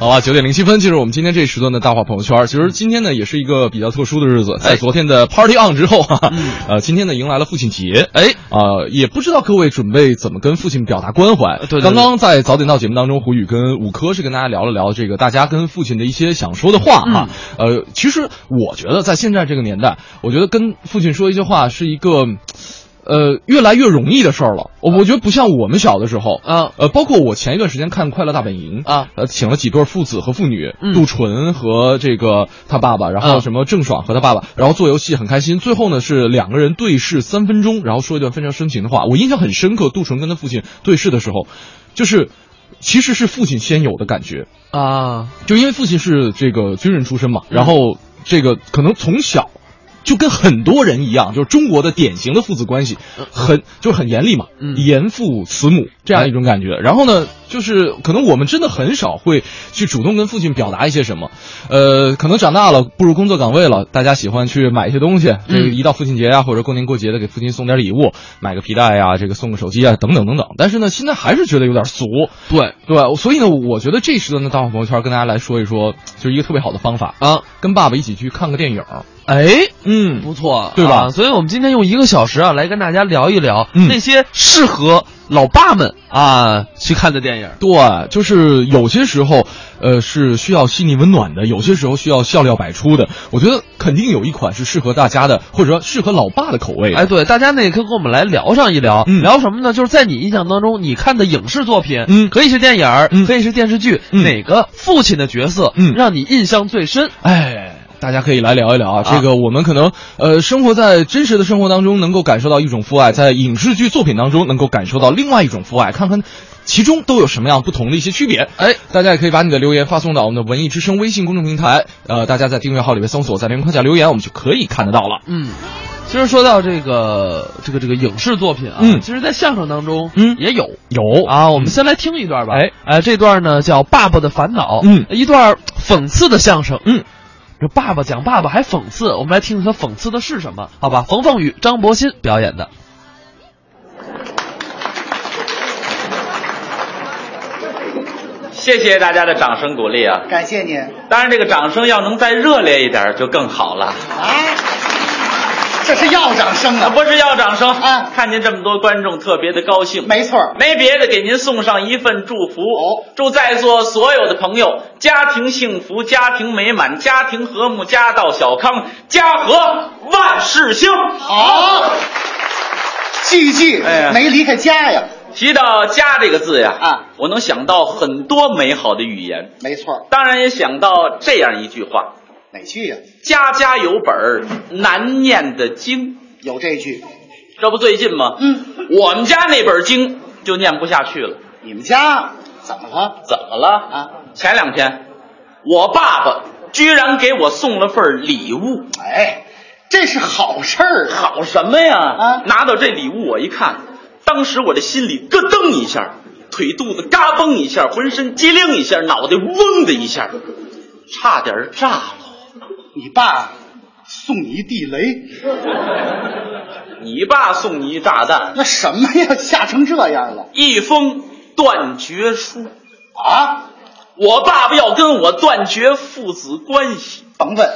好吧，九点零七分进入我们今天这一时段的大话朋友圈。其实今天呢也是一个比较特殊的日子，在昨天的 Party on 之后，哈哈，呃，今天呢迎来了父亲节。哎，啊、也不知道各位准备怎么跟父亲表达关怀。对对对刚刚在早点到节目当中，胡宇跟五科是跟大家聊了聊这个大家跟父亲的一些想说的话哈。呃，其实我觉得在现在这个年代，我觉得跟父亲说一些话是一个。呃，越来越容易的事儿了。我我觉得不像我们小的时候，啊呃，包括我前一段时间看《快乐大本营》啊，呃，请了几对父子和父女，嗯杜淳和这个他爸爸，然后啊什么郑爽和他爸爸，然后做游戏很开心。最后呢是两个人对视三分钟，然后说一段非常深情的话。我印象很深刻，杜淳跟他父亲对视的时候，就是其实是父亲先有的感觉，啊，就因为父亲是这个军人出身嘛，然后这个可能从小就跟很多人一样，就是中国的典型的父子关系，很就是很严厉嘛，嗯严父慈母这样一种感觉。然后呢，就是可能我们真的很少会去主动跟父亲表达一些什么，呃，可能长大了步入工作岗位了，大家喜欢去买一些东西，这个一到父亲节啊或者过年过节的给父亲送点礼物，买个皮带呀、这个送个手机啊等等等等。但是呢，现在还是觉得有点俗，对对？所以呢，我觉得这时段的大话朋友圈跟大家来说一说，就是一个特别好的方法，啊，跟爸爸一起去看个电影。哎，嗯，不错，对吧啊所以我们今天用一个小时啊，来跟大家聊一聊、嗯那些适合老爸们啊去看的电影。对，就是有些时候，呃，是需要细腻温暖的，有些时候需要笑料百出的。我觉得肯定有一款是适合大家的，或者说适合老爸的口味的。哎，对，大家呢也可以跟我们来聊上一聊，嗯聊什么呢？就是在你印象当中，你看的影视作品，嗯可以是电影，嗯可以是电视剧，嗯哪个父亲的角色，嗯让你印象最深？哎。大家可以来聊一聊啊，这个我们可能呃生活在真实的生活当中，能够感受到一种父爱，在影视剧作品当中能够感受到另外一种父爱，看看其中都有什么样不同的一些区别。哎，大家也可以把你的留言发送到我们的文艺之声微信公众平台，呃，大家在订阅号里面搜索，在留言框下留言，我们就可以看得到了。嗯，其实说到这个这个这个影视作品啊，嗯其实，在相声当中，嗯也有。有啊，我们先来听一段吧。哎，呃，这段呢叫《爸爸的烦恼》，嗯一段讽刺的相声。嗯，这爸爸讲爸爸还讽刺，我们来听听他讽刺的是什么？好吧，冯凤雨、张博鑫表演的。谢谢大家的掌声鼓励啊！感谢您。当然，这个掌声要能再热烈一点就更好了。啊，这是要掌声啊，啊！不是要掌声啊看见这么多观众，特别的高兴。没错，没别的，给您送上一份祝福。哦祝在座所有的朋友家庭幸福，家庭美满，家庭和睦，家道小康，家和万事兴。好，句句没离开家呀。提到“家”这个字呀，啊，我能想到很多美好的语言，没错，当然也想到这样一句话：哪句呀？家家有本儿难念的经。有这句。这不最近吗？嗯，我们家那本经就念不下去了。你们家怎么了？怎么了？啊，前两天，我爸爸居然给我送了份礼物。哎，这是好事儿啊。好什么呀？啊拿到这礼物我一看，当时我这心里咯噔一下，腿肚子嘎嘣一下，浑身机灵一下，脑袋嗡的一下，差点炸了。你爸送你一地雷，你爸送你一炸弹，那什么呀？吓成这样了一封断绝书。啊！我爸爸要跟我断绝父子关系，甭问，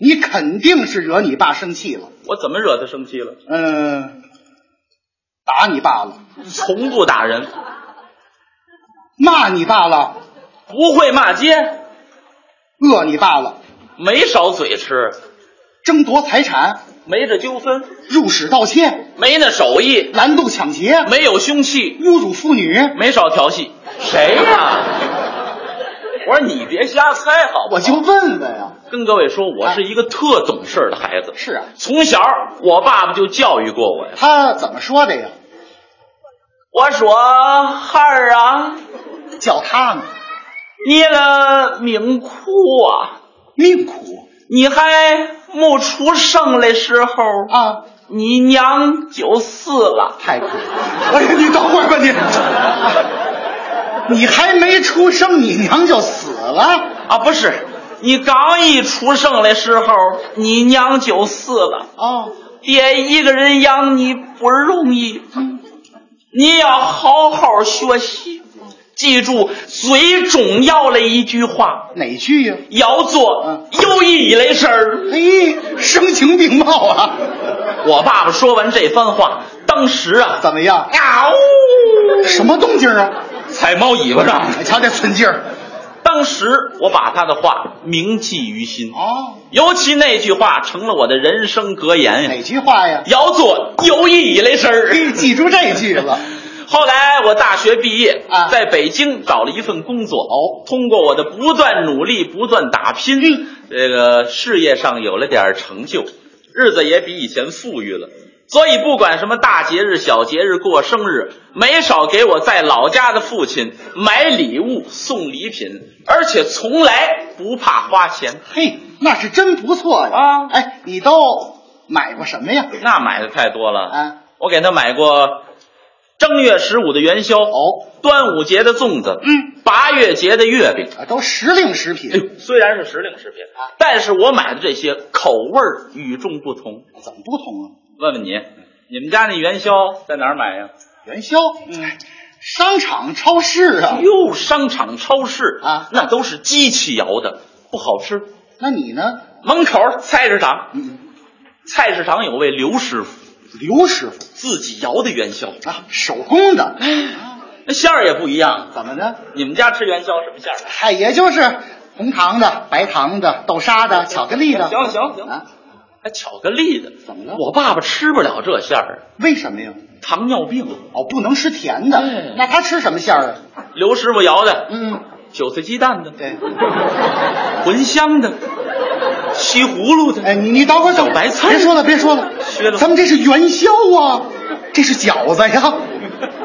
你肯定是惹你爸生气了。我怎么惹他生气了？嗯，打你爸了，从不打人，骂你爸了，不会骂街，饿你爸了，没少嘴吃，争夺财产，没这纠纷，入室盗窃，没那手艺，拦路抢劫，没有凶器，侮辱妇女，没少调戏。谁呀、我说你别瞎猜，好不好？我就问问呀。跟各位说，我是一个特懂事的孩子。是啊，从小我爸爸就教育过我呀。他怎么说的呀？我说孩儿啊，叫他呢，你的命苦啊，命苦你还没出生的时候，啊，你娘就死了。太苦了。哎呀，你等会儿吧你，你还没出生，你娘就死了？啊，不是，你刚一出生的时候，你娘就死了。哦，爹一个人养你不容易，你要好好学习，记住最重要的一句话，哪句呀、要做嗯有意义的事儿。哎，声情并茂啊！我爸爸说完这番话，当时啊，怎么样？啊呜，什么动静啊？踩猫尾巴上。哎瞧这寸劲儿！当时我把他的话铭记于心，哦，尤其那句话成了我的人生格言呀。哪句话呀？要做有意义的事儿。记住这句了。后来我大学毕业，啊在北京找了一份工作。哦通过我的不断努力、不断打拼，嗯这个事业上有了点成就，日子也比以前富裕了。所以不管什么大节日、小节日、过生日，没少给我在老家的父亲买礼物、送礼品，而且从来不怕花钱。嘿，那是真不错呀！啊哎，你都买过什么呀？那买的太多了。啊，我给他买过正月十五的元宵，哦，端午节的粽子，嗯，八月节的月饼。啊，都时令食品。哎呦，虽然是时令食品啊，但是我买的这些口味儿与众不同。怎么不同啊？问问你，你们家那元宵在哪儿买呀？元宵，嗯，商场、超市啊。哟，商场、超市啊那都是机器摇的，不好吃。那你呢？门口菜市场，嗯，菜市场有位刘师傅，刘师傅自己摇的元宵，啊，手工的。那馅儿也不一样。怎么的？你们家吃元宵什么馅儿？嗨，也就是红糖的、白糖的、豆沙的、巧克力的。行了行了行了啊，还巧克力的？怎么了我爸爸吃不了这馅儿，为什么呀？糖尿病。哦，不能吃甜的。哎那他吃什么馅儿啊？刘师傅摇的，嗯，韭菜鸡蛋的，对。茴香的，西葫芦的。哎，你你等会儿，等白菜别说了，别说了咱们这是元宵啊，这是饺子呀。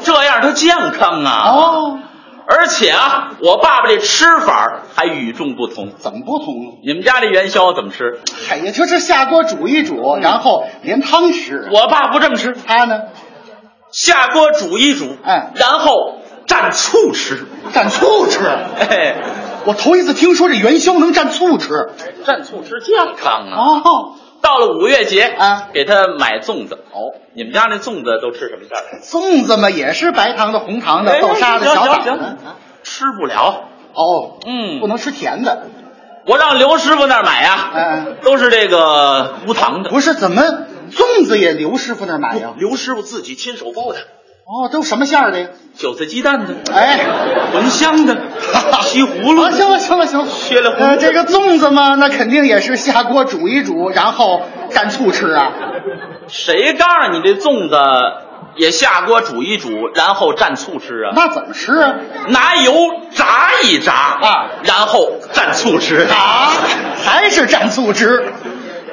这样它健康啊。哦，而且啊，我爸爸这吃法还与众不同。怎么不同啊？你们家这元宵怎么吃？哎呀，就是下锅煮一煮，然后连汤吃。我爸不这么吃，他呢，下锅煮一煮，嗯然后蘸醋吃。蘸醋吃。哎，我头一次听说这元宵能蘸醋吃。蘸醋吃健康啊。哦，到了五月节啊给他买粽子。哦，你们家那粽子都吃什么馅儿？粽子嘛也是白糖的、红糖的、豆沙的、行小枣的。吃不了。哦，嗯不能吃甜的。我让刘师傅那儿买呀，嗯都是这个无糖的。不是，怎么粽子也刘师傅那儿买呀？刘师傅自己亲手包的，哦，都什么馅儿的呀？韭菜鸡蛋的，哎，茴香的，西葫芦啊，行了行了行了，削了呃，这个粽子嘛，那肯定也是下锅煮一煮，然后蘸醋吃啊。谁告诉你这粽子也下锅煮一煮，然后蘸醋吃啊？那怎么吃啊？拿油炸一炸啊然后蘸醋吃啊，还是蘸醋吃？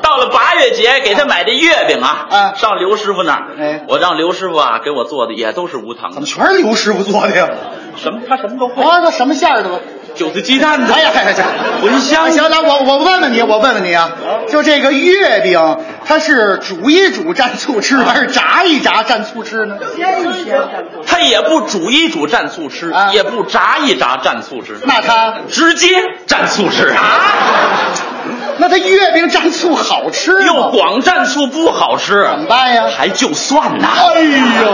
到了八月节，给他买的月饼啊，啊上刘师傅那儿，哎我让刘师傅啊给我做的也都是无糖的怎么，全是刘师傅做的呀？什么他什么都会，啊，那什么馅儿的吧？韭菜鸡蛋的，哎呀，哎呀，茴香行，那我我问问你，我问问你啊，就这个月饼，它是煮一煮蘸醋吃，还是炸一炸蘸醋吃呢？煎一煎蘸醋。他也不煮一煮蘸醋吃，啊也不炸一炸蘸醋吃，那它直接蘸醋吃啊，那它月饼蘸醋好吃吗？又光蘸醋不好吃，怎么办呀？还就蒜呐。哎呦，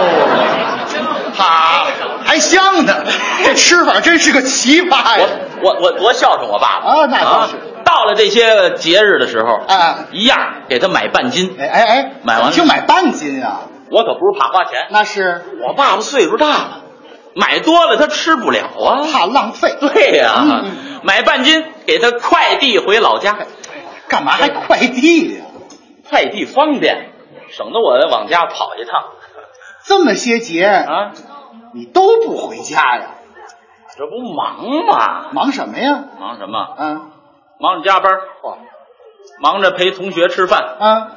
哈，还香呢，这吃法真是个奇葩呀！我我我多孝顺我爸爸啊那倒是到了这些节日的时候啊一样给他买半斤。哎哎哎，买完了就买半斤啊？我可不是怕花钱，那是我爸爸岁数大了，买多了他吃不了啊。怕浪费。对呀、嗯嗯买半斤给他快递回老家，干嘛还快递呀、快递方便，省得我往家跑一趟这么些节啊。你都不回家呀？这不忙吗？忙什么呀？忙什么？嗯忙着加班，忙着陪同学吃饭，啊，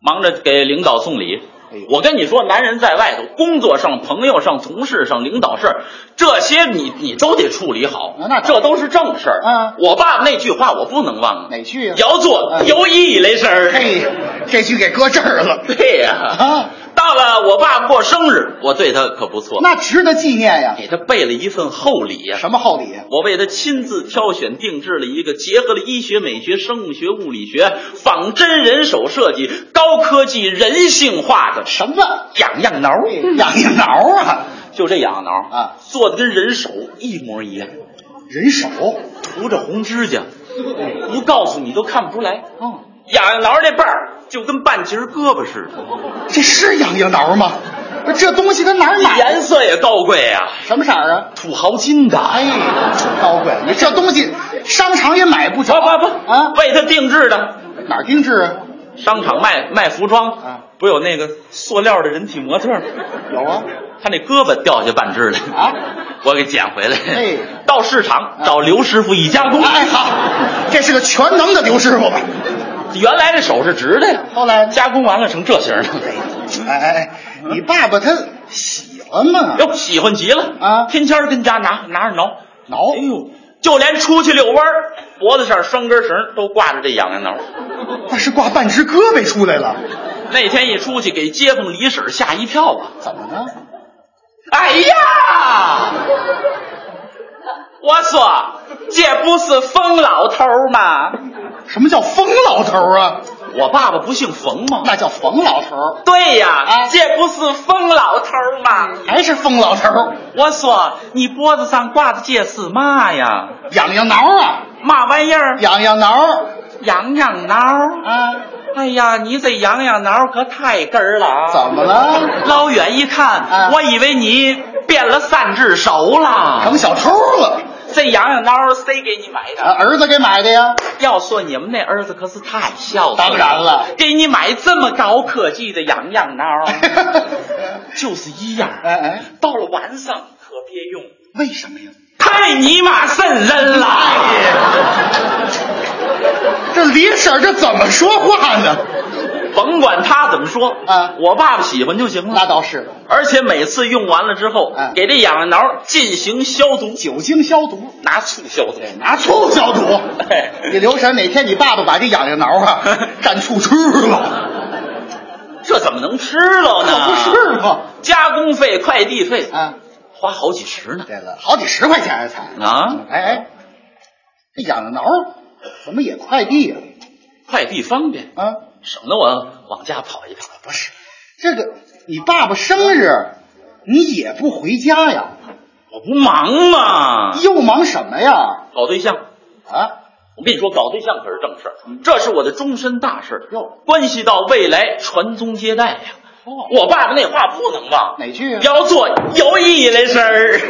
忙着给领导送礼。哎。我跟你说，男人在外头，工作上、朋友上、同事上、领导事儿，这些你你都得处理好啊那这都是正事儿。嗯我爸爸那句话我不能忘啊，哪句啊、要做哎有意义的事儿。嘿，这句给搁这儿了。对呀、啊，到了我爸爸过生日，我对他可不错，那值得纪念呀。给他备了一份厚礼呀、什么厚礼呀？我为他亲自挑选定制了一个结合了医学、美学、生物学、物理学、仿真人手设计、高科技人性化的什么？痒痒挠。痒痒挠啊！就这痒痒挠啊做的跟人手一模一样，人手，涂着红指甲，不告诉你都看不出来。哦，痒痒挠这瓣儿就跟半截胳膊似的，这是痒痒挠吗？这东西它哪儿买？颜色也高贵啊，什么色儿啊？土豪金的。哎，高贵！你这东西商场也买不不着不不啊！为他定制的。哪儿定制啊？商场卖卖服装啊，不有那个塑料的人体模特吗？有啊他那胳膊掉下半只来啊！我给捡回来。哎到市场找刘师傅一加工。哎好，这是个全能的刘师傅吧？原来这手是直的呀，后来加工完了成这形了。哎哎哎，你爸爸他喜欢吗？哟，喜欢极了啊天天跟家拿拿着挠挠哎呦，就连出去遛弯儿，脖子上拴根绳都挂着这痒痒挠。那是挂半只胳膊出来了，那天一出去，给街坊李婶吓一跳啊！怎么了？哎呀！我说，这不是疯老头吗？什么叫疯老头啊？我爸爸不姓冯吗？那叫冯老头，对呀，啊这不是冯老头吗？还是疯老头？我说，你脖子上挂的这是嘛呀？痒痒挠啊，嘛玩意儿？痒痒挠痒痒挠。啊？哎呀，你这痒痒挠可太根儿了啊！怎么了？老远一看，啊我以为你变了三只手了。成小偷了？这痒痒挠谁给你买的？啊，儿子给买的呀？要说你们那儿子可是太孝顺当然了给你买这么高科技的痒痒挠，就是一样。哎哎，到了晚上可别用，为什么呀？太尼玛瘆人了！这李婶这怎么说话呢？甭管他怎么说啊我爸爸喜欢就行了。那倒是，而且每次用完了之后，啊给这痒痒挠进行消毒，酒精消毒，拿醋消毒。拿醋消毒 哎。你留神，哪天你爸爸把这痒痒挠啊 蘸醋吃了，这怎么能吃了呢？可不是吗？加工费、快递费，啊，花好几十呢。对了，好几十块钱才。啊，哎哎，这痒痒挠怎么也快递呀、快递方便，啊？省得我往家跑一趟。不是，这个你爸爸生日，你也不回家呀？我不忙吗？又忙什么呀？搞对象，啊，我跟你说，搞对象可是正事儿，这是我的终身大事，哟关系到未来传宗接代呀。哦我爸爸那话不能忘，哪句啊？要做有意义的事儿。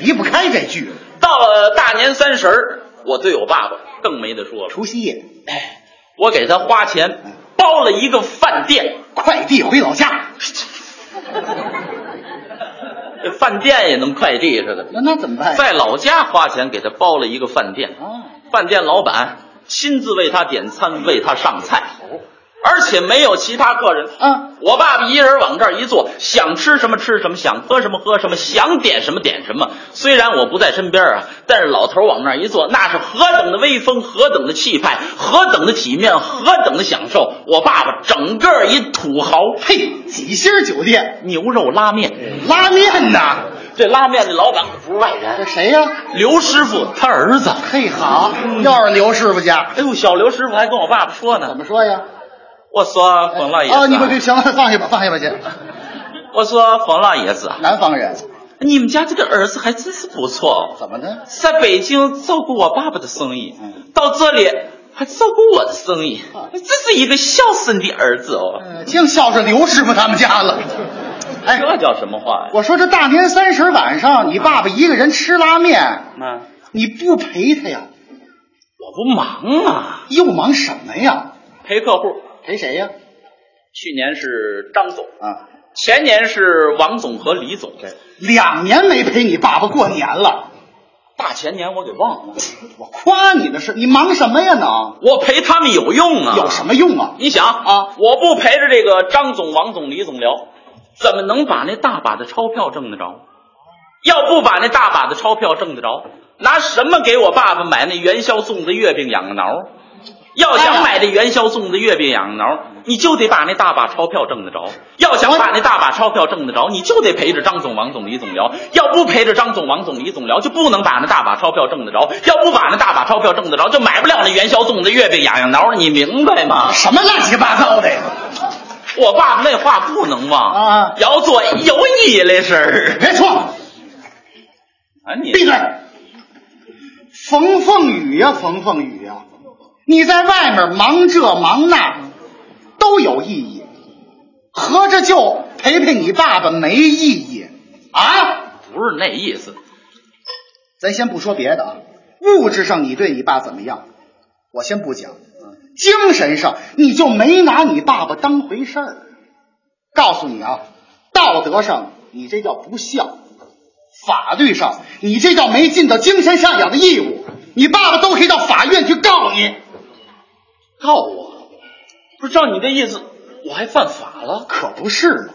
离不开这句。到了大年三十儿，我对我爸爸更没得说了。除夕夜，哎，我给他花钱包了一个饭店，快递回老家，这 饭店也能快递似的。那那怎么办？在老家花钱给他包了一个饭店，啊，饭店老板亲自为他点餐，为他上菜，而且没有其他客人。嗯，我爸爸一人往这儿一坐，想吃什么吃什么，想喝什么喝什么，想点什么点什么。虽然我不在身边啊，但是老头儿往那儿一坐，那是何等的威风，何等的气派，何等的体面，何等的享受。我爸爸整个一土豪，嘿，几星酒店牛肉拉面，拉面呐，这拉面的老板可不是外人这，谁呀、刘师傅他儿子。嘿，好，又是刘师傅家，哎呦，小刘师傅还跟我爸爸说呢怎，么说呀？我说冯老爷子，啊，你不对，行了，放下吧，放下吧，姐。我说冯老爷子，南方人你们家这个儿子还真是不错哦。怎么呢？在北京照顾我爸爸的生意，嗯到这里还照顾我的生意啊，这是一个孝顺的儿子哦。呃，净孝顺刘师傅他们家了。哎，这叫什么话呀？我说这大年三十晚上，你爸爸一个人吃拉面，那你不陪他呀？我不忙啊，又忙什么呀？陪客户。陪谁呀？去年是张总，啊，前年是王总和李总，两年没陪你爸爸过年了。大前年我给忘了。我夸你的是，你忙什么呀？能我陪他们有用啊？有什么用啊？你想啊我不陪着这个张总、王总、李总聊，怎么能把那大把的钞票挣得着？要不把那大把的钞票挣得着，拿什么给我爸爸买那元宵粽子、月饼、痒个挠？要想买这元宵粽子、月饼、痒痒挠，你就得把那大把钞票挣得着。要想把那大把钞票挣得着，你就得陪着张总、王总、李总聊。要不陪着张总、王总、李总聊，就不能把那大把钞票挣得着。要不把那大把钞票挣得着，就买不了那元宵粽子、月饼、痒痒挠。你明白吗？什么乱七八糟的呀？我爸爸那话不能忘啊要做有意义的事儿。别说，啊，你闭嘴！冯凤雨呀，冯凤雨呀，你在外面忙这忙那，都有意义，合着就陪陪你爸爸没意义啊？不是那意思，咱先不说别的啊，物质上你对你爸怎么样，我先不讲，精神上你就没拿你爸爸当回事儿。告诉你啊，道德上你这叫不孝，法律上你这叫没尽到精神赡养的义务，你爸爸都可以到法院去告你。告我？不是照你这意思，我还犯法了？可不是嘛！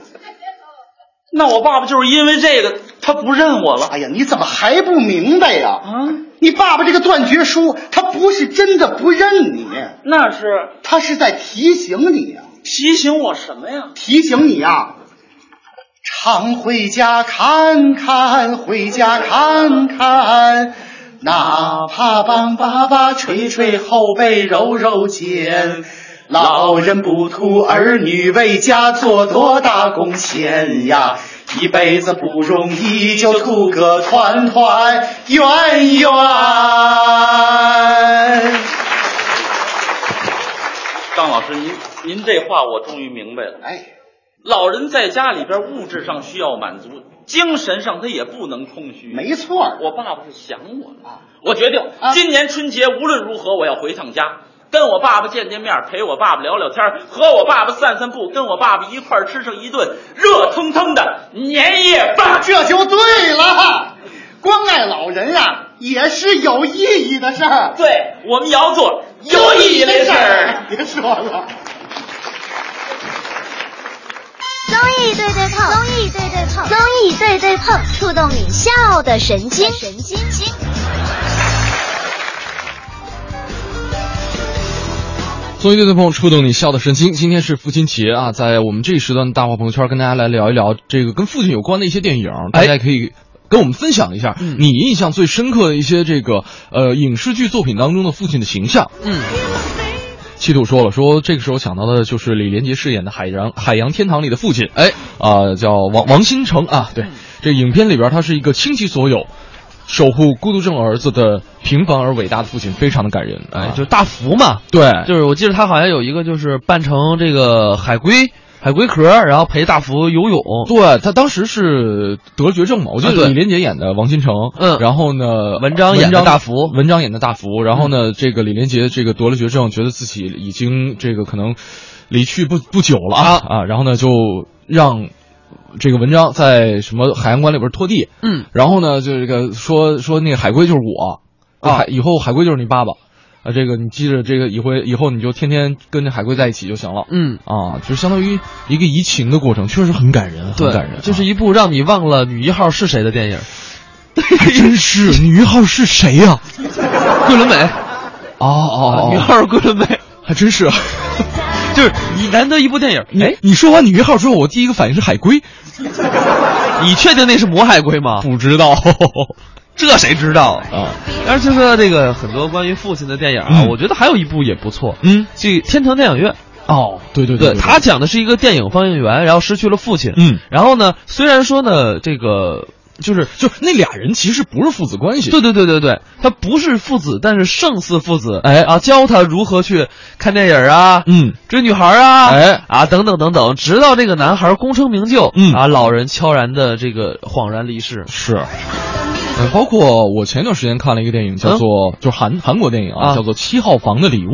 那我爸爸就是因为这个，他不认我了。哎呀，你怎么还不明白呀？啊，你爸爸这个断绝书，他不是真的不认你，那是他是在提醒你呀、提醒我什么呀？提醒你呀、常回家看看，回家看看，哪怕帮爸爸捶捶后背，揉揉肩。老人不图儿女为家做多大贡献呀，一辈子不容易，就图个团团圆圆。张老师，您您这话我终于明白了。哎，老人在家里边，物质上需要满足，精神上他也不能空虚。没错，我爸爸是想我了啊我决定啊今年春节无论如何我要回趟家，跟我爸爸见见面，陪我爸爸聊聊天，和我爸爸散散步，跟我爸爸一块儿吃上一顿热腾腾的年夜饭。这就对了。关爱老人啊，也是有意义的事儿。对，我们也要做有意义的事儿。别说了。综艺对对碰，综艺对对碰，综艺对对碰，触动你笑的神经，神经经。综艺对对碰，触动你笑的神经。今天是父亲节啊，在我们这一时段的大话朋友圈，跟大家来聊一聊这个跟父亲有关的一些电影，大家可以。跟我们分享一下嗯你印象最深刻的一些这个呃影视剧作品当中的父亲的形象。嗯，七度说了，说这个时候想到的就是李连杰饰演的海洋海洋天堂里的父亲，哎啊、叫王王新成啊，对，这影片里边他是一个倾其所有，守护孤独症儿子的平凡而伟大的父亲，非常的感人。哎，就是大福嘛，对，就是我记得他好像有一个就是扮成这个海龟，海龟壳，然后陪大福游泳。对他当时是得了绝症嘛，我记得李连杰演的王新成，嗯然后呢，文章演的大福嗯文章演的大福，然后呢，这个李连杰这个得了绝症，觉得自己已经这个可能离去不不久了啊啊，然后呢就让这个文章在什么海洋馆里边拖地，嗯，然后呢就这个说说那个海龟就是我，啊海以后海龟就是你爸爸。啊，这个你记着，这个以后以后你就天天跟着海龟在一起就行了。嗯，啊，就相当于一个移情的过程，确实很感人，很，感人。就是一部让你忘了女一号是谁的电影，还真是女一号是谁呀、桂纶镁。哦哦女一号是桂纶镁，还真是。就是你难得一部电影，哎，你说完女一号之后，我第一个反应是海龟，你确定那是魔海龟吗？不知道这谁知道？啊。但是就说这个很多关于父亲的电影啊，嗯我觉得还有一部也不错，嗯，这《天堂电影院》。哦，对对对他讲的是一个电影放映员，然后失去了父亲。嗯，然后呢，虽然说呢，这个就是就是那俩人其实不是父子关系。对对对对对，他不是父子，但是胜似父子。哎啊，教他如何去看电影啊，嗯，追女孩啊，哎啊等等等等，直到这个男孩功成名就，嗯啊，老人悄然的这个恍然离世。是。呃，包括我前段时间看了一个电影，叫做、就是韩韩国电影啊，啊叫做《七号房的礼物》，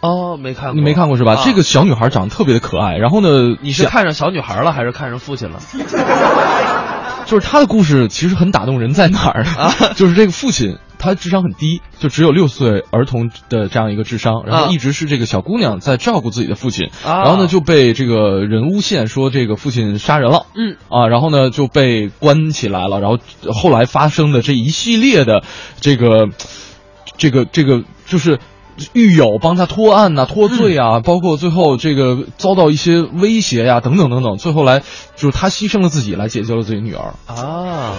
哦，没看过，你没看过是吧？啊这个小女孩长得特别的可爱，然后呢，你是看上小女孩了，还是看上父亲了？就是他的故事其实很打动人，在哪儿呢？啊就是这个父亲他智商很低，就只有六岁儿童的这样一个智商，然啊后一直是这个小姑娘在照顾自己的父亲，啊然后呢就被这个人诬陷说这个父亲杀人了。嗯啊，然后呢就被关起来了，然后后来发生的这一系列的这个这个这个就是。狱友帮他脱案呐、脱罪啊，包括最后这个遭到一些威胁呀、等等等等，最后来就是他牺牲了自己来解救了自己女儿，啊，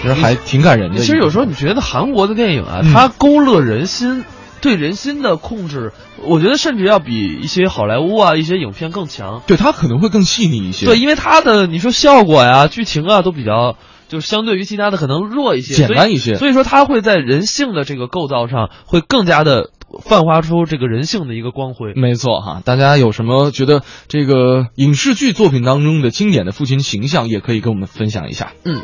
其实还挺感人的。其实有时候你觉得韩国的电影啊，嗯它勾勒人心，对人心的控制，我觉得甚至要比一些好莱坞啊、一些影片更强。对它可能会更细腻一些。对，因为它的你说效果呀、剧情啊都比较就是相对于其他的可能弱一些，简单一些所以说它会在人性的这个构造上会更加的泛化出这个人性的一个光辉，没错哈。大家有什么觉得这个影视剧作品当中的经典的父亲形象，也可以跟我们分享一下。嗯。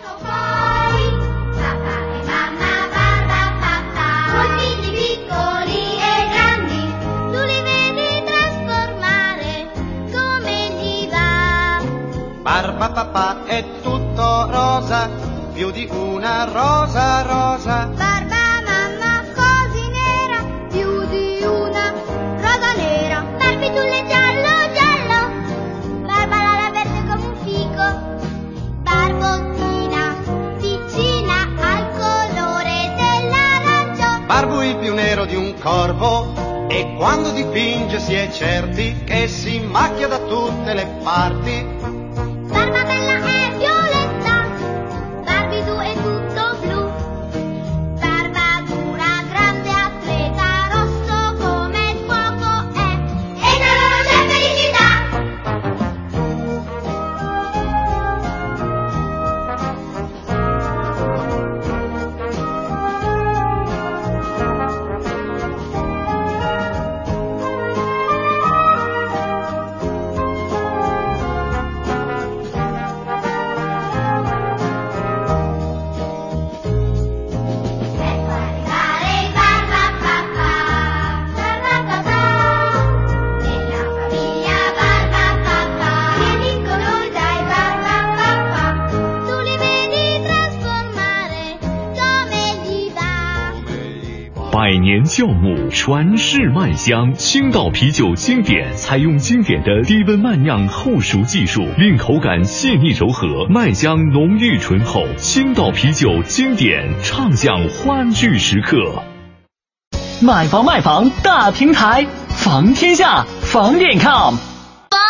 Nero di un corvo e quando dipinge si è certi che si macchia da tutte le parti. 酵母，传世麦香。青岛啤酒经典采用经典的低温慢酿后熟技术，令口感细腻柔和，麦香浓郁醇厚。青岛啤酒经典，畅享欢聚时刻。买房卖房大平台，房天下房点 com。房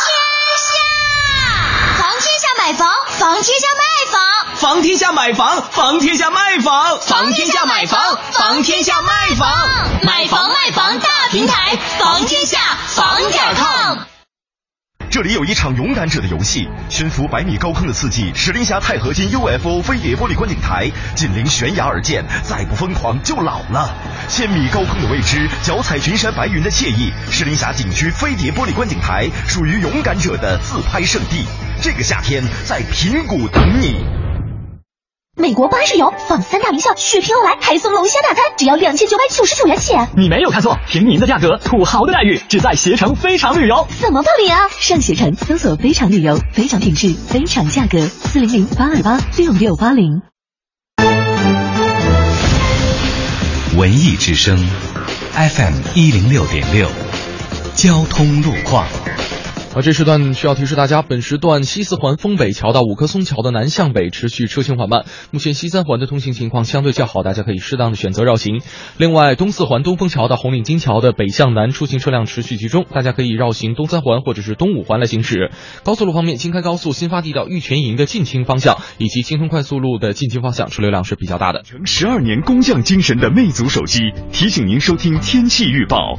天下，房天下买房，房天下卖房。天下买房，房天下卖房，房天下买房，房天下卖房，买房卖房大平台，房天下房点 com。这里有一场勇敢者的游戏，悬浮百米高空的刺激，石林峡钛合金 UFO 飞碟玻璃观景台，紧邻悬崖而建，再不疯狂就老了。千米高空的未知，脚踩群山白云的惬意，石林峡景区飞碟玻璃观景台属于勇敢者的自拍圣地。这个夏天在平谷等你。美国巴士游放三大名校，血拼欧莱还送龙虾大餐，只要两千九百九十九元起。你没有看错，平民的价格，土豪的待遇，只在携程非常旅游。怎么报名啊？上携程搜索“非常旅游”，非常品质，非常价格，四零零八二八六六八零。文艺之声，FM 一零六点六，交通路况。啊，这时段需要提示大家，本时段西四环丰北桥到五棵松桥的南向北持续车行缓慢，目前西三环的通行情况相对较好，大家可以适当的选择绕行。另外，东四环东风桥到红领巾桥的北向南出行车辆持续集中，大家可以绕行东三环或者是东五环来行驶。高速路方面，京开高速新发地到玉泉营的进京方向以及京通快速路的进京方向车流量是比较大的。承十二年工匠精神的魅族手机提醒您收听天气预报。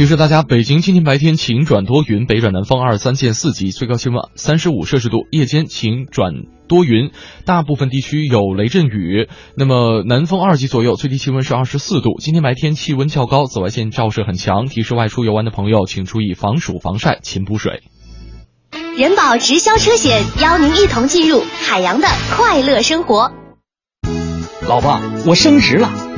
提示大家，北京今天白天晴转多云，北转南风二三见四级，最高气温三十五摄氏度。夜间晴转多云，大部分地区有雷阵雨。那么南风二级左右，最低气温是二十四度。今天白天气温较高，紫外线照射很强，提示外出游玩的朋友请注意防暑防晒，勤补水。人保直销车险邀您一同进入海洋的快乐生活。老婆，我升职了，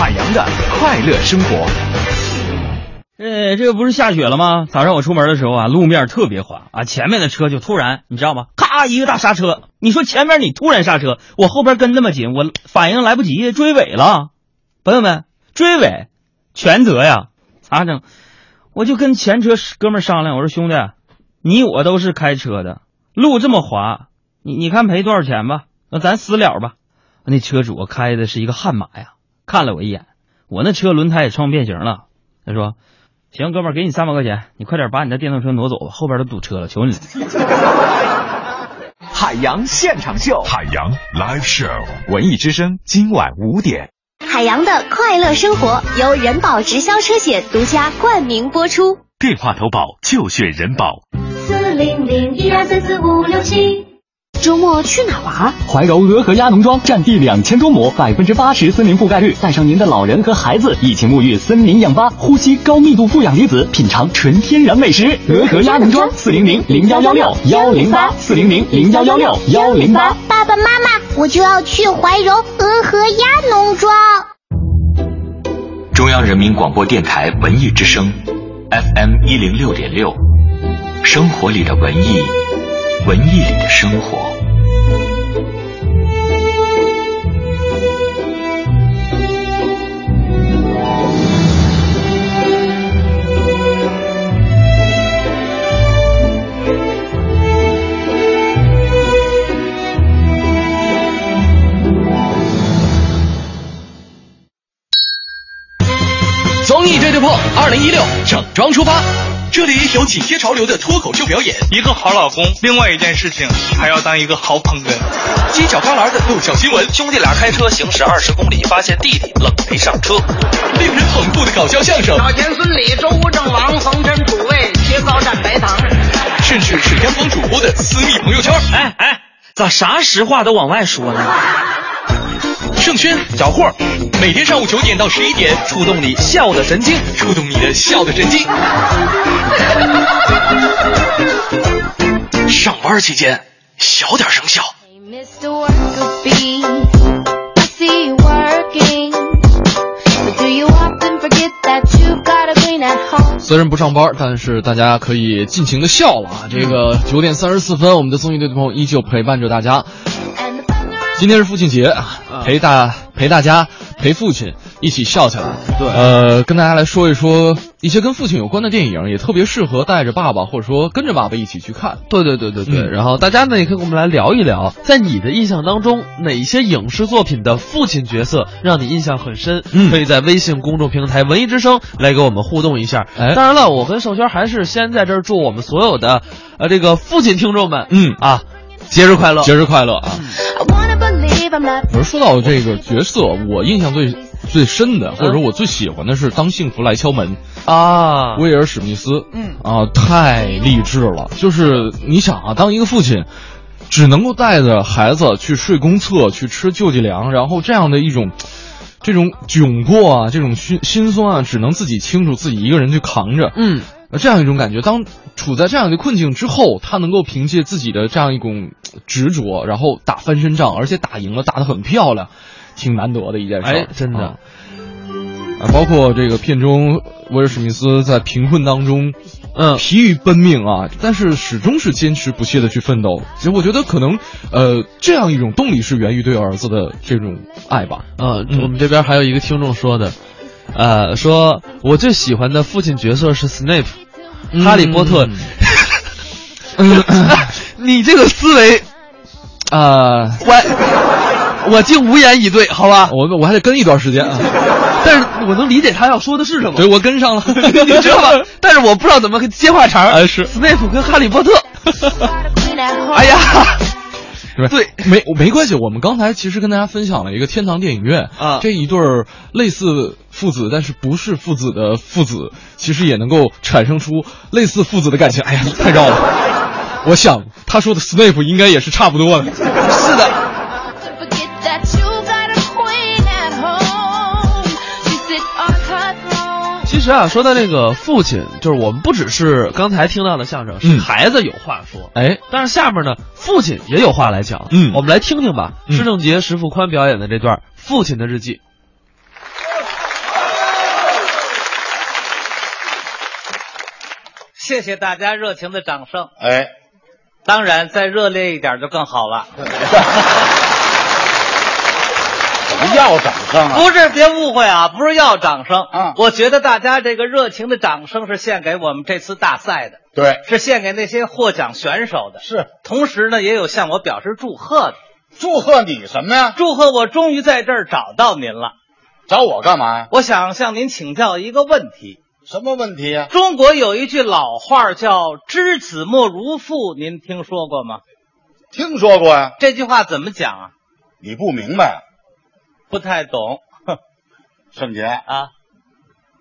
海洋的快乐生活。呃，这个不是下雪了吗？早上我出门的时候啊，路面特别滑啊，前面的车就突然，你知道吗？咔一个大刹车。你说前面你突然刹车，我后边跟那么紧，我反应来不及，追尾了。朋友们，追尾全责呀，咋整？我就跟前车哥们商量，我说兄弟，你我都是开车的，路这么滑，你你看赔多少钱吧？那咱私了吧。那车主开的是一个悍马呀，看了我一眼，我那车轮胎也撞变形了。他说。行，哥们儿，给你三百块钱，你快点把你的电动车挪走吧，后边都堵车了，求你了。海洋现场秀，海洋 live show，文艺之声今晚五点。海洋的快乐生活由人保直销车险独家冠名播出。电话投保就选人保。四零零一二三四五六七。周末去哪玩？怀柔鹅和鸭农庄占地两千多亩，百分之八十森林覆盖率，带上您的老人和孩子一起沐浴森林氧吧，呼吸高密度负氧离子，品尝纯天然美食。鹅和鸭农庄四零零零幺幺六幺零八四零零零幺幺六幺零八。爸爸妈妈，我就要去怀柔鹅和鸭农庄。中央人民广播电台文艺之声，FM 一零六点六，生活里的文艺，文艺里的生活。综艺对对碰，二零一六整装出发。这里有紧贴潮流的脱口秀表演，一个好老公，另外一件事情还要当一个好捧哏。犄角旮旯的逗笑新闻，兄弟俩开车行驶二十公里，发现弟弟冷没上车。令人捧腹的搞笑相声，老田孙李周吴郑王冯真楚卫切糕蘸白糖，甚至是央广主播的私密朋友圈。哎哎，咋啥实话都往外说呢？盛轩、小霍，每天上午九点到十一点，触动你笑的神经，触动你的笑的神经。上班期间小点声笑。虽然不上班，但是大家可以尽情的笑了啊！这个九点三十四分，我们的综艺队的朋友依旧陪伴着大家。今天是父亲节，陪大陪大家陪父亲一起笑起来。对，呃，跟大家来说一说一些跟父亲有关的电影，也特别适合带着爸爸或者说跟着爸爸一起去看。对对对对对。嗯然后大家呢也可以跟我们来聊一聊，在你的印象当中，哪些影视作品的父亲角色让你印象很深？嗯可以在微信公众平台“文艺之声”来给我们互动一下。哎当然了，我跟盛轩还是先在这儿祝我们所有的呃这个父亲听众们，嗯啊，节日快乐，节日快乐啊！我说说到这个角色，我印象最最深的，或者说我最喜欢的是《当幸福来敲门》啊，威尔史密斯，嗯啊，太励志了。就是你想啊，当一个父亲，只能够带着孩子去睡公厕，去吃救济粮，然后这样的一种。这种窘迫啊，这种心心酸啊，只能自己清楚，自己一个人去扛着。嗯，这样一种感觉，当处在这样的困境之后，他能够凭借自己的这样一种执着，然后打翻身仗，而且打赢了，打得很漂亮，挺难得的一件事。哎，真的。啊啊，包括这个片中威尔史密斯在贫困当中，嗯，疲于奔命啊，但是始终是坚持不懈的去奋斗。其实我觉得可能，呃，这样一种动力是源于对儿子的这种爱吧。嗯，我们这边还有一个听众说的，呃，说我最喜欢的父亲角色是 Snape，、哈利波特。嗯 你这个思维，啊，我我竟无言以对，好吧？我我还得跟一段时间啊。但是我能理解他要说的是什么，对我跟上了，你知道吧？但是我不知道怎么接话茬儿。哎，是 Snape 跟哈利波特。哎呀，对，没没关系。我们刚才其实跟大家分享了一个天堂电影院啊，这一对儿类似父子，但是不是父子的父子，其实也能够产生出类似父子的感情。哎呀，太绕了。我想他说的 Snape 应该也是差不多的。是的。这样说到那个父亲就是我们不只是刚才听到的相声是孩子有话说哎但是下面呢父亲也有话来讲嗯我们来听听吧施正杰石富宽表演的这段父亲的日记。谢谢大家热情的掌声。哎当然再热烈一点就更好了。不要掌声啊！不是，别误会啊，不是要掌声啊！我觉得大家这个热情的掌声是献给我们这次大赛的，对，是献给那些获奖选手的，是。同时呢，也有向我表示祝贺的。祝贺你什么呀？祝贺我终于在这儿找到您了。找我干嘛呀？我想向您请教一个问题。什么问题呀？中国有一句老话叫“知子莫如父”，您听说过吗？听说过呀。这句话怎么讲啊？你不明白？不太懂。圣杰啊，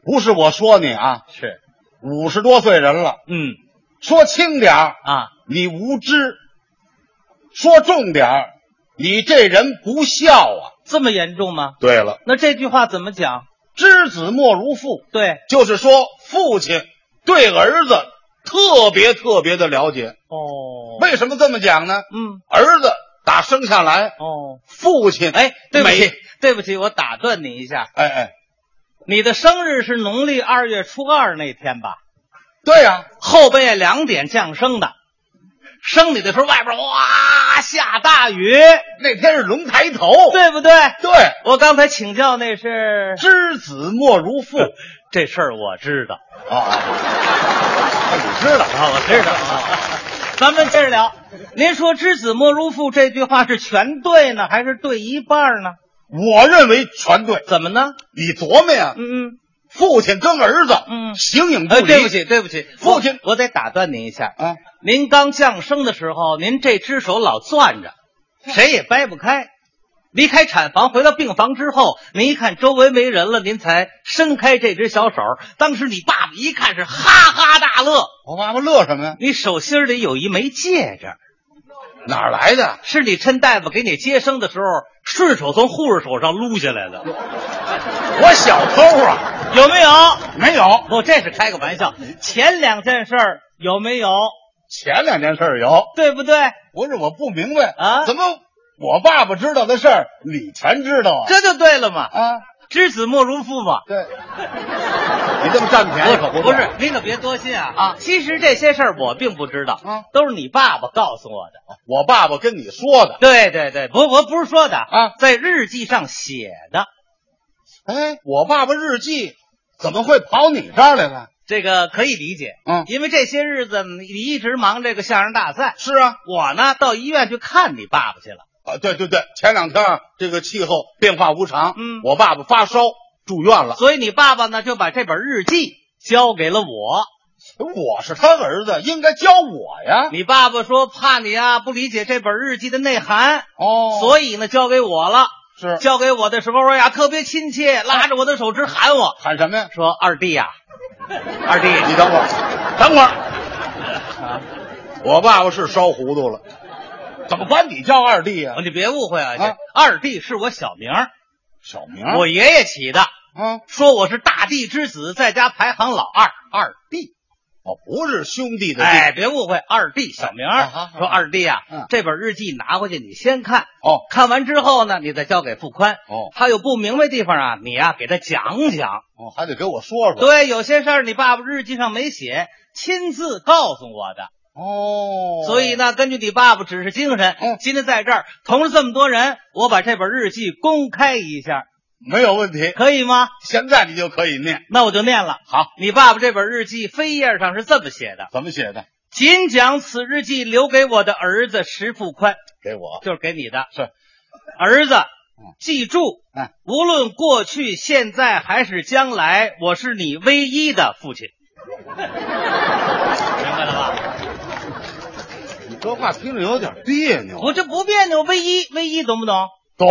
不是我说你啊，是五十多岁人了。嗯，说轻点儿啊，你无知；说重点儿，你这人不孝啊。这么严重吗？对了，那这句话怎么讲？知子莫如父。对，就是说父亲对儿子特别特别的了解。哦，为什么这么讲呢？嗯，儿子打生下来，哦，父亲哎，对不起每，对不起，我打断你一下。哎哎，你的生日是农历二月初二那天吧？对呀、后半夜两点降生的，生你的时候外边哇下大雨，那天是龙抬头，对不对？对，我刚才请教那是知子莫如父 这事儿我知道啊，你知道啊，我知道啊。咱们接着聊，您说“知子莫如父”这句话是全对呢，还是对一半呢？我认为全对。怎么呢？你琢磨呀，嗯嗯父亲跟儿子，嗯形影不哎，离。对不起，对不起，父亲我，我得打断您一下。啊，您刚降生的时候，您这只手老攥着，谁也掰不开。离开产房回到病房之后，您一看周围没人了，您才伸开这只小手。当时你爸爸一看是哈哈大乐，我爸爸乐什么呀？你手心里有一枚戒指，哪儿来的？是你趁大夫给你接生的时候顺手从护士手上撸下来的，我小偷啊？有没有？没有。不，这是开个玩笑。前两件事儿有没有？前两件事儿有，对不对？不是我不明白啊怎么我爸爸知道的事儿你全知道啊？这就对了嘛。啊，知子莫如父嘛。对，你这么占便宜可不不是，您可别多心啊啊其实这些事儿我并不知道啊，都是你爸爸告诉我的。我爸爸跟你说的。对对对，不，我不是说的啊在日记上写的。哎，我爸爸日记怎么会跑你这儿来了？这个可以理解，嗯因为这些日子你一直忙这个相声大赛，是啊，我呢到医院去看你爸爸去了。啊，对对对，前两天啊这个气候变化无常，嗯我爸爸发烧住院了。所以你爸爸呢就把这本日记交给了我。我是他儿子，应该教我呀。你爸爸说怕你啊不理解这本日记的内涵，哦。所以呢交给我了。是。交给我的时候呀，特别亲切，拉着我的手直喊我，喊什么呀？说：“二弟呀、二弟，你等会儿，等会儿。啊，我爸爸是烧糊涂了，怎么管你叫二弟呀、你别误会啊二弟是我小名，小名我爷爷起的，啊，说我是大地之子，在家排行老二，二弟。哦，不是兄弟的弟。哎，别误会，二弟小名儿。啊啊啊说二弟啊、嗯这本日记拿回去你先看，哦看完之后呢，你再交给付宽。哦他有不明白地方啊，你呀、给他讲讲。哦，还得给我说说。对，有些事儿你爸爸日记上没写，亲自告诉我的。哦，所以呢，根据你爸爸指示精神，嗯今天在这儿同着这么多人，我把这本日记公开一下，没有问题。可以吗？现在你就可以念。那我就念了。好，你爸爸这本日记扉页上是这么写的：怎么写的？仅将此日记留给我的儿子石富宽，给我。就是给你的。是儿子，记住，嗯无论过去、现在还是将来，我是你唯一的父亲。明白了吧？你这话听着有点别扭。我这不别扭，唯一，唯一，懂不懂？懂，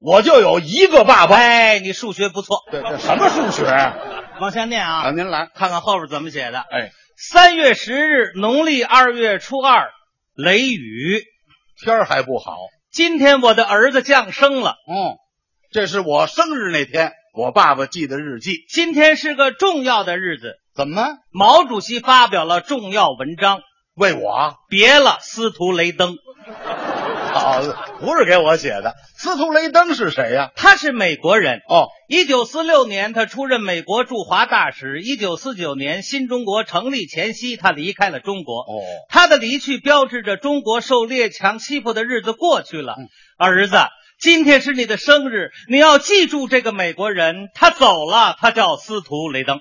我就有一个爸爸。哎，你数学不错。对这什么数学啊？往下念啊，啊，您来。看看后边怎么写的。哎，三月十日，农历二月初二，雷雨。天儿还不好。今天我的儿子降生了，嗯，这是我生日那天，我爸爸记的日记。今天是个重要的日子。怎么？毛主席发表了重要文章，为我？别了司徒雷登。不是给我写的。司徒雷登是谁呀、他是美国人哦。一九四六年，他出任美国驻华大使。一九四九年，新中国成立前夕，他离开了中国。哦，他的离去标志着中国受列强欺负的日子过去了。嗯儿子，今天是你的生日，你要记住这个美国人，他走了，他叫司徒雷登。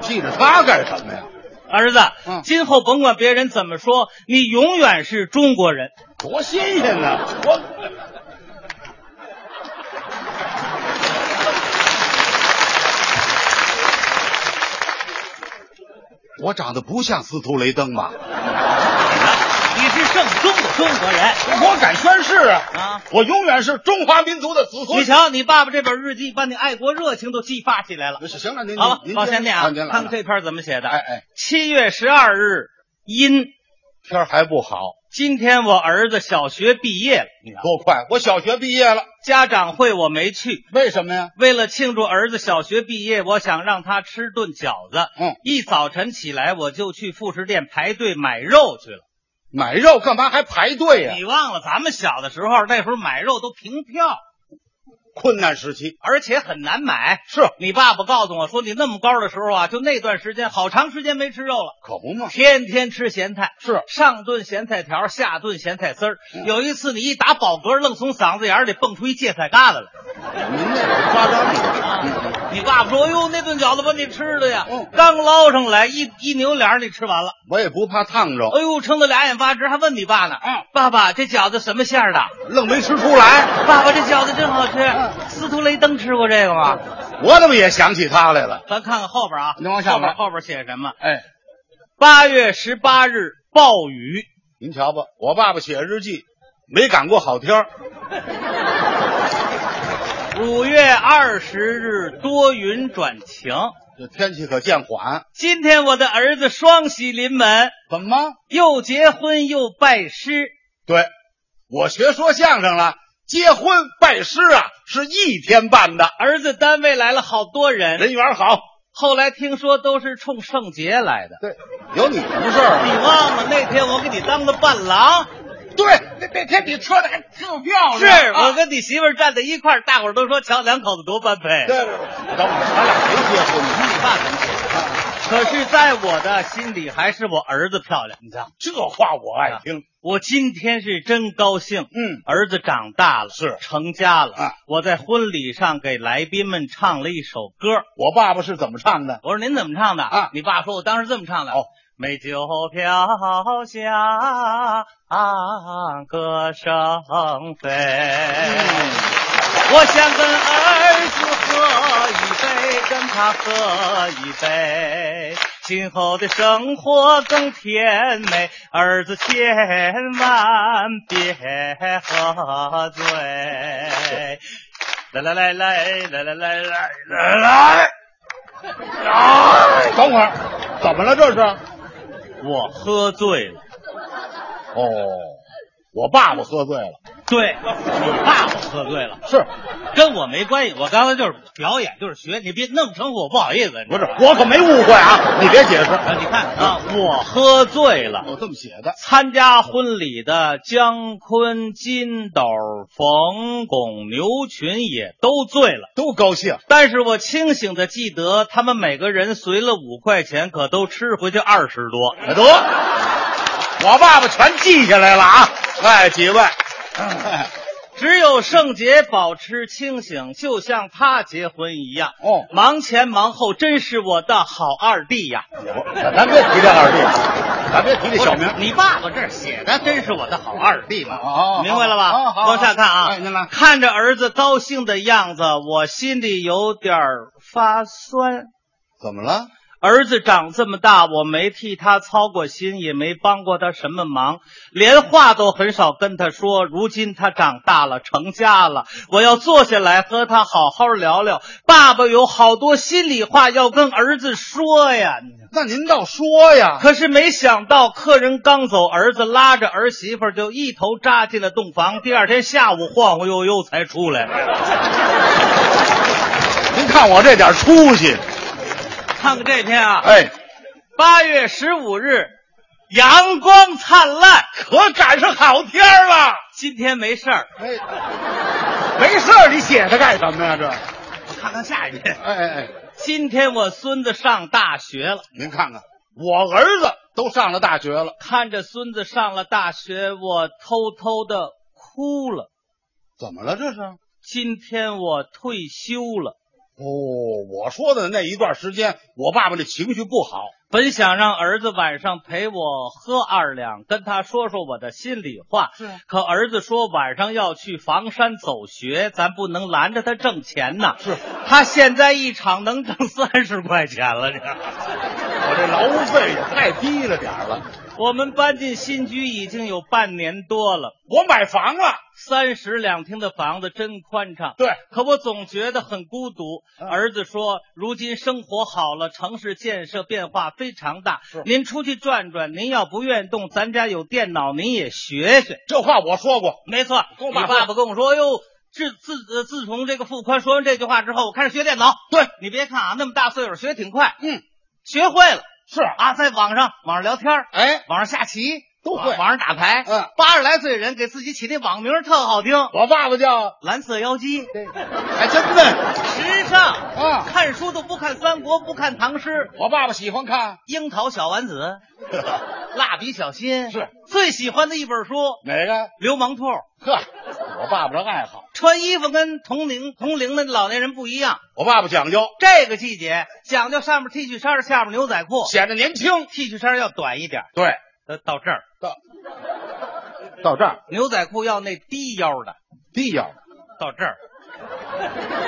记着他干什么呀？儿子，今后甭管别人怎么说，你永远是中国人。多新鲜呐！我我长得不像司徒雷登吧？你是正宗的中国人，我敢宣誓啊！啊，我永远是中华民族的子孙。你瞧，你爸爸这本日记把你爱国热情都激发起来了。行了，您好了，您抱歉点啊，看看这篇怎么写的。哎哎，七月十二日，阴，天还不好。今天我儿子小学毕业了，多快！我小学毕业了，家长会我没去，为什么呀？为了庆祝儿子小学毕业，我想让他吃顿饺子。嗯，一早晨起来我就去副食店排队买肉去了。买肉干嘛还排队呀、你忘了咱们小的时候，那时候买肉都凭票，困难时期，而且很难买。是你爸爸告诉我说，你那么高的时候啊，就那段时间好长时间没吃肉了，可不嘛。天天吃咸菜，是上顿咸菜条，下顿咸菜丝儿。有一次你一打饱嗝，愣从嗓子眼里蹦出一芥菜疙瘩来。您那是夸张了。你爸爸说：“哎呦，那顿饺子把你吃的呀，嗯刚捞上来，一一扭脸儿你吃完了。我也不怕烫着，哎呦，撑得俩眼发直，还问你爸呢。嗯爸爸，这饺子什么馅儿的？愣没吃出来。爸爸，这饺子真好吃。司徒雷登吃过这个吗？我怎么也想起他来了？咱看看后边啊，您往下边后边写什么？哎，八月十八日暴雨，您瞧吧，我爸爸写日记没赶过好天儿。五月二十日多云转晴。这天气可见缓。今天我的儿子双喜临门，怎么？又结婚又拜师。对，我学说相声了，结婚拜师啊是一天办的，儿子单位来了好多人，人缘好。后来听说都是冲圣杰来的。对，有你什么事儿？你忘了那天我给你当的伴郎？对，那那天你穿的还特漂亮。是、啊我跟你媳妇儿站在一块儿，大伙儿都说瞧两口子多般配。对对对，等会儿咱俩没结婚呢。你爸怎么写？可是，在我的心里，还是我儿子漂亮。你知道，这话我爱听。我今天是真高兴。嗯，儿子长大了，是成家了。啊我在婚礼上给来宾们唱了一首歌。我爸爸是怎么唱的？我说您怎么唱的啊？你爸说我当时这么唱的。哦，美酒飘香，歌声飞。我想跟儿子喝一杯，跟他喝一杯，今后的生活更甜美。儿子千万别喝醉。来来来来来来来来来来。哎，等会儿，怎么了？这是？我喝醉了。哦，我爸爸喝醉了。对，你爸爸喝醉了，是跟我没关系。我刚才就是表演，就是学，你别弄成我不好意思。不是，我可没误会啊！你别解释。啊，你看啊，我喝醉了。我这么写的。参加婚礼的姜昆、金斗、冯巩、牛群也都醉了，都高兴。但是我清醒的记得，他们每个人随了五块钱，可都吃回去二十多。得，我爸爸全记下来了啊！哎，几位。只有圣洁保持清醒，就像他结婚一样。哦，忙前忙后，真是我的好二弟呀！咱别提这二弟，咱别提这小名。你爸爸这写的真是我的好二弟嘛？哦，明白了吧？好，好，往下看啊！哎，看着儿子高兴的样子，我心里有点发酸。怎么了？儿子长这么大，我没替他操过心，也没帮过他什么忙，连话都很少跟他说。如今他长大了，成家了，我要坐下来和他好好聊聊。爸爸有好多心里话要跟儿子说呀。那您倒说呀！可是没想到，客人刚走，儿子拉着儿媳妇就一头扎进了洞房。第二天下午晃晃悠悠才出来。您看我这点出息。看看这天啊，哎，八月十五日，阳光灿烂，可赶上好天儿了。今天没事儿，哎，没事儿，你写它干什么呀？这，我看看下一篇。哎哎哎，今天我孙子上大学了，您看看，我儿子都上了大学了，看着孙子上了大学，我偷偷的哭了。怎么了？这是？今天我退休了。哦，我说的那一段时间，我爸爸这情绪不好，本想让儿子晚上陪我喝二两，跟他说说我的心里话。是，可儿子说晚上要去房山走学，咱不能拦着他挣钱呐。是，他现在一场能挣三十块钱了，这我这劳务费也太低了点儿了。我们搬进新居已经有半年多了，我买房了，三室两厅的房子真宽敞。对，可我总觉得很孤独。嗯儿子说，如今生活好了，城市建设变化非常大。您出去转转，您要不愿动，咱家有电脑，您也学学。这话我说过，没错。跟我爸你爸爸跟我说，哎呦。自自呃，自从这个傅宽说完这句话之后，我开始学电脑。对你别看啊，那么大岁数学挺快，嗯，学会了。是啊，在网上网上聊天儿哎，网上下棋都会网上打牌。嗯，八十来岁人给自己起的网名特好听，我爸爸叫蓝色妖姬，对还真的时尚啊，看书都不看三国，不看唐诗，我爸爸喜欢看樱桃小丸子，蜡笔小新是最喜欢的一本书，哪个？流氓兔。呵，我爸爸的爱好，穿衣服跟同龄同龄的老年人不一样。我爸爸讲究，这个季节讲究上面 T 恤衫，下面牛仔裤，显得年轻。T 恤衫要短一点，对，到到这儿，到到这儿，牛仔裤要那低腰的，低腰，到这儿，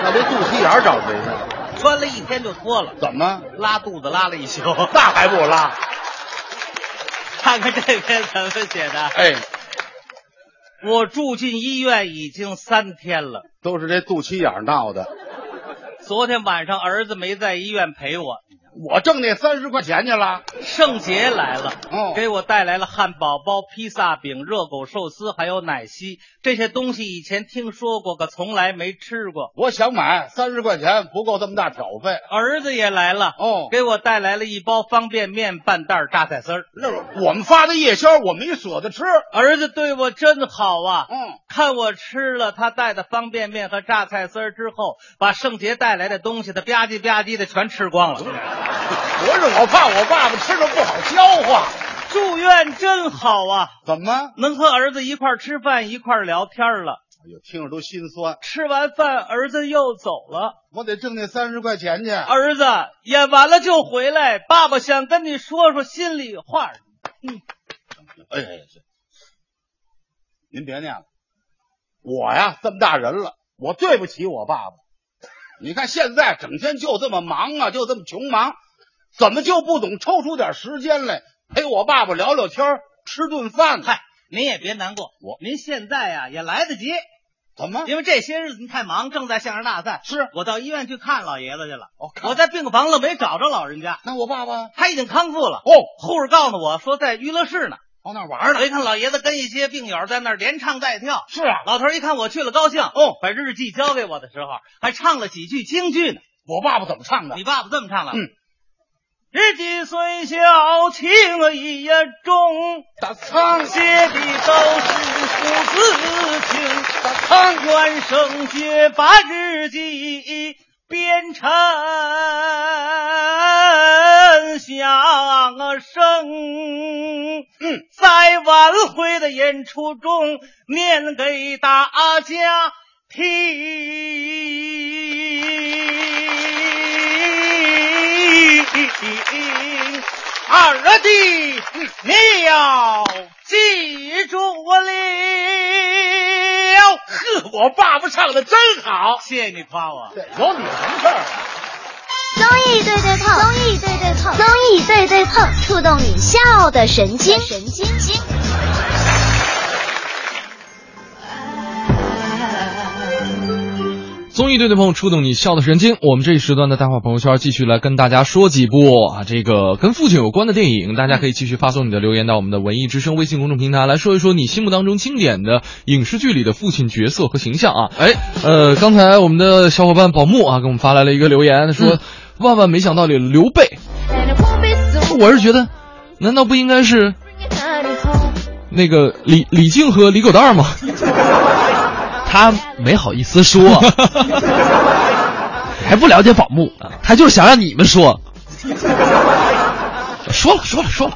那这肚脐眼儿找谁去？穿了一天就脱了，怎么拉肚子拉了一宿？那还不拉？看看这篇怎么写的？哎，我住进医院已经三天了，都是这肚脐眼闹的。昨天晚上儿子没在医院陪我，我挣那三十块钱去了。圣杰来了，哦给我带来了汉堡包、披萨饼、热狗寿司，还有奶昔。这些东西以前听说过，可从来没吃过。我想买，三十块钱不够这么大挑费。儿子也来了，哦，给我带来了一包方便面、半袋榨菜丝儿。那我们发的夜宵，我没舍得吃。儿子对我真好啊！嗯，看我吃了他带的方便面和榨菜丝儿之后，把圣杰带来的东西，他吧唧吧唧的全吃光了。不 是我怕我爸爸吃了不好消化。住院真好啊！怎么能和儿子一块吃饭，一块聊天了？哎呦，听着都心酸。吃完饭，儿子又走了。我得挣那三十块钱去。儿子演完了就回来，爸爸想跟你说说心里话。嗯，哎，行，您别念了。我呀，这么大人了，我对不起我爸爸。你看现在整天就这么忙啊，就这么穷忙，怎么就不懂抽出点时间来陪我爸爸聊聊天儿吃顿饭呢？嗨，您也别难过，我您现在呀也来得及。怎么？因为这些日子您太忙，正在相声大赛。是我到医院去看老爷子去了。哦我在病房了，没找着老人家。那我爸爸他已经康复了。哦，护士告诉我说在娱乐室呢。往那玩呢我？一看老爷子跟一些病友在那儿连唱带跳。是啊，老头儿一看我去了，高兴。哦把日记交给我的时候，还唱了几句京剧呢。我爸爸怎么唱的？你爸爸这么唱的。嗯。日记虽小，情意也重。大仓写的都是父子情。大仓愿圣杰把日记边臣相声。在晚会的演出中念给大家听。二弟，你要记住我了。呵，我爸爸唱的真好，谢谢你夸我。有你什么事儿？综艺对对碰，综艺对对碰，综艺对对碰，触动你笑的神经，神经经。综艺对对碰，触动你笑的神经。我们这一时段的大话朋友圈继续来跟大家说几部啊，这个跟父亲有关的电影，大家可以继续发送你的留言到我们的文艺之声微信公众平台来说一说你心目当中经典的影视剧里的父亲角色和形象啊。哎，呃，刚才我们的小伙伴宝木啊给我们发来了一个留言，说、万万没想到里刘备，我是觉得，难道不应该是那个李李靖和李狗蛋儿嘛，他没好意思说，还不了解宝木，他就是想让你们说。说了说了说了，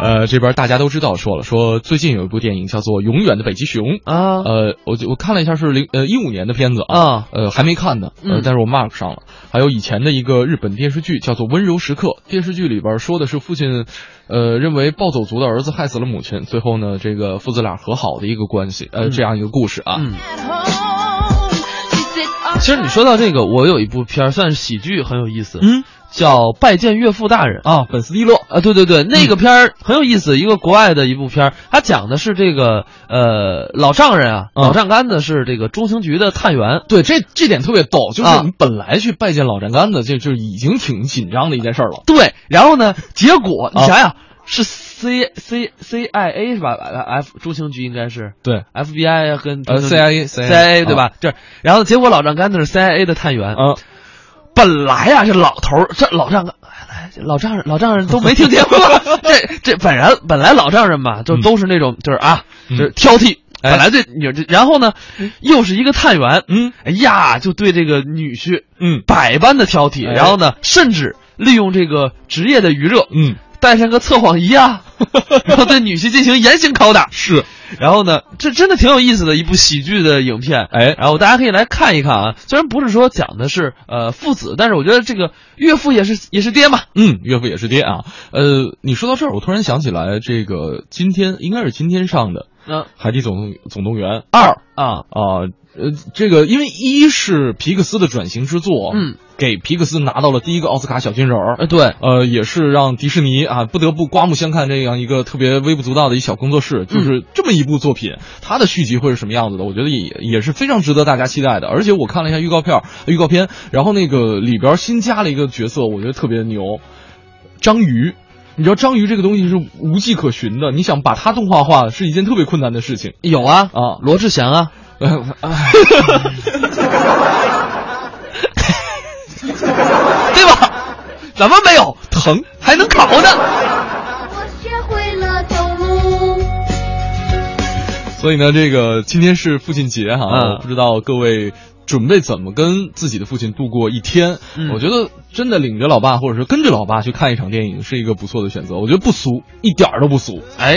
呃，这边大家都知道说了，说最近有一部电影叫做《永远的北极熊》啊，呃，我我看了一下是零呃一五年的片子啊，呃还没看呢，呃，嗯但是我 mark 上了。还有以前的一个日本电视剧叫做《温柔时刻》，电视剧里边说的是父亲，呃，认为暴走族的儿子害死了母亲，最后呢，这个父子俩和好的一个关系，呃，这样一个故事啊。嗯其实你说到这个，我有一部片儿算是喜剧，很有意思，嗯，叫《拜见岳父大人》啊，本斯蒂洛啊，对对对，那个片儿很有意思，一个国外的一部片儿，它讲的是这个呃老丈人啊，嗯。老丈杆子是这个中情局的探员，对，这这点特别逗，就是啊。你本来去拜见老丈杆子，就就已经挺紧张的一件事儿了。对，然后呢，结果你啊想想。是 C C C I A 是吧？F 中情局应该是。对。FBI 跟呃 CIA CIA 对吧？这然后结果老丈杆子是 CIA 的探员，嗯，本来啊这老头儿这老丈人。老丈人，老丈人都没听见过。这这本来本来老丈人嘛，就都是那种就是啊，就是挑剔。本来这女，然后呢，又是一个探员，嗯，哎呀，就对这个女婿，嗯，百般的挑剔。然后呢，甚至利用这个职业的余热，嗯，带上个测谎仪啊，然后对女婿进行严刑拷打。是，然后呢，这真的挺有意思的一部喜剧的影片，哎，然后大家可以来看一看啊。虽然不是说讲的是呃父子，但是我觉得这个岳父也是也是爹嘛，嗯，岳父也是爹啊。呃，你说到这儿，我突然想起来，这个今天应该是今天上的嗯《海底总动总动员二》啊啊。呃，这个因为一是皮克斯的转型之作，嗯，给皮克斯拿到了第一个奥斯卡小金人儿，呃，对，呃，也是让迪士尼啊不得不刮目相看这样一个特别微不足道的一小工作室，就是这么一部作品，它的续集会是什么样子的？我觉得也也是非常值得大家期待的。而且我看了一下预告片、预告片，然后那个里边新加了一个角色，我觉得特别牛，章鱼。你知道章鱼这个东西是无迹可寻的，你想把它动画化是一件特别困难的事情。有啊啊，罗志祥啊，对吧？怎么没有疼还能考呢？学会了走路。所以呢，这个今天是父亲节哈，嗯我不知道各位准备怎么跟自己的父亲度过一天。嗯我觉得真的领着老爸，或者是跟着老爸去看一场电影，是一个不错的选择。我觉得不俗，一点儿都不俗。哎，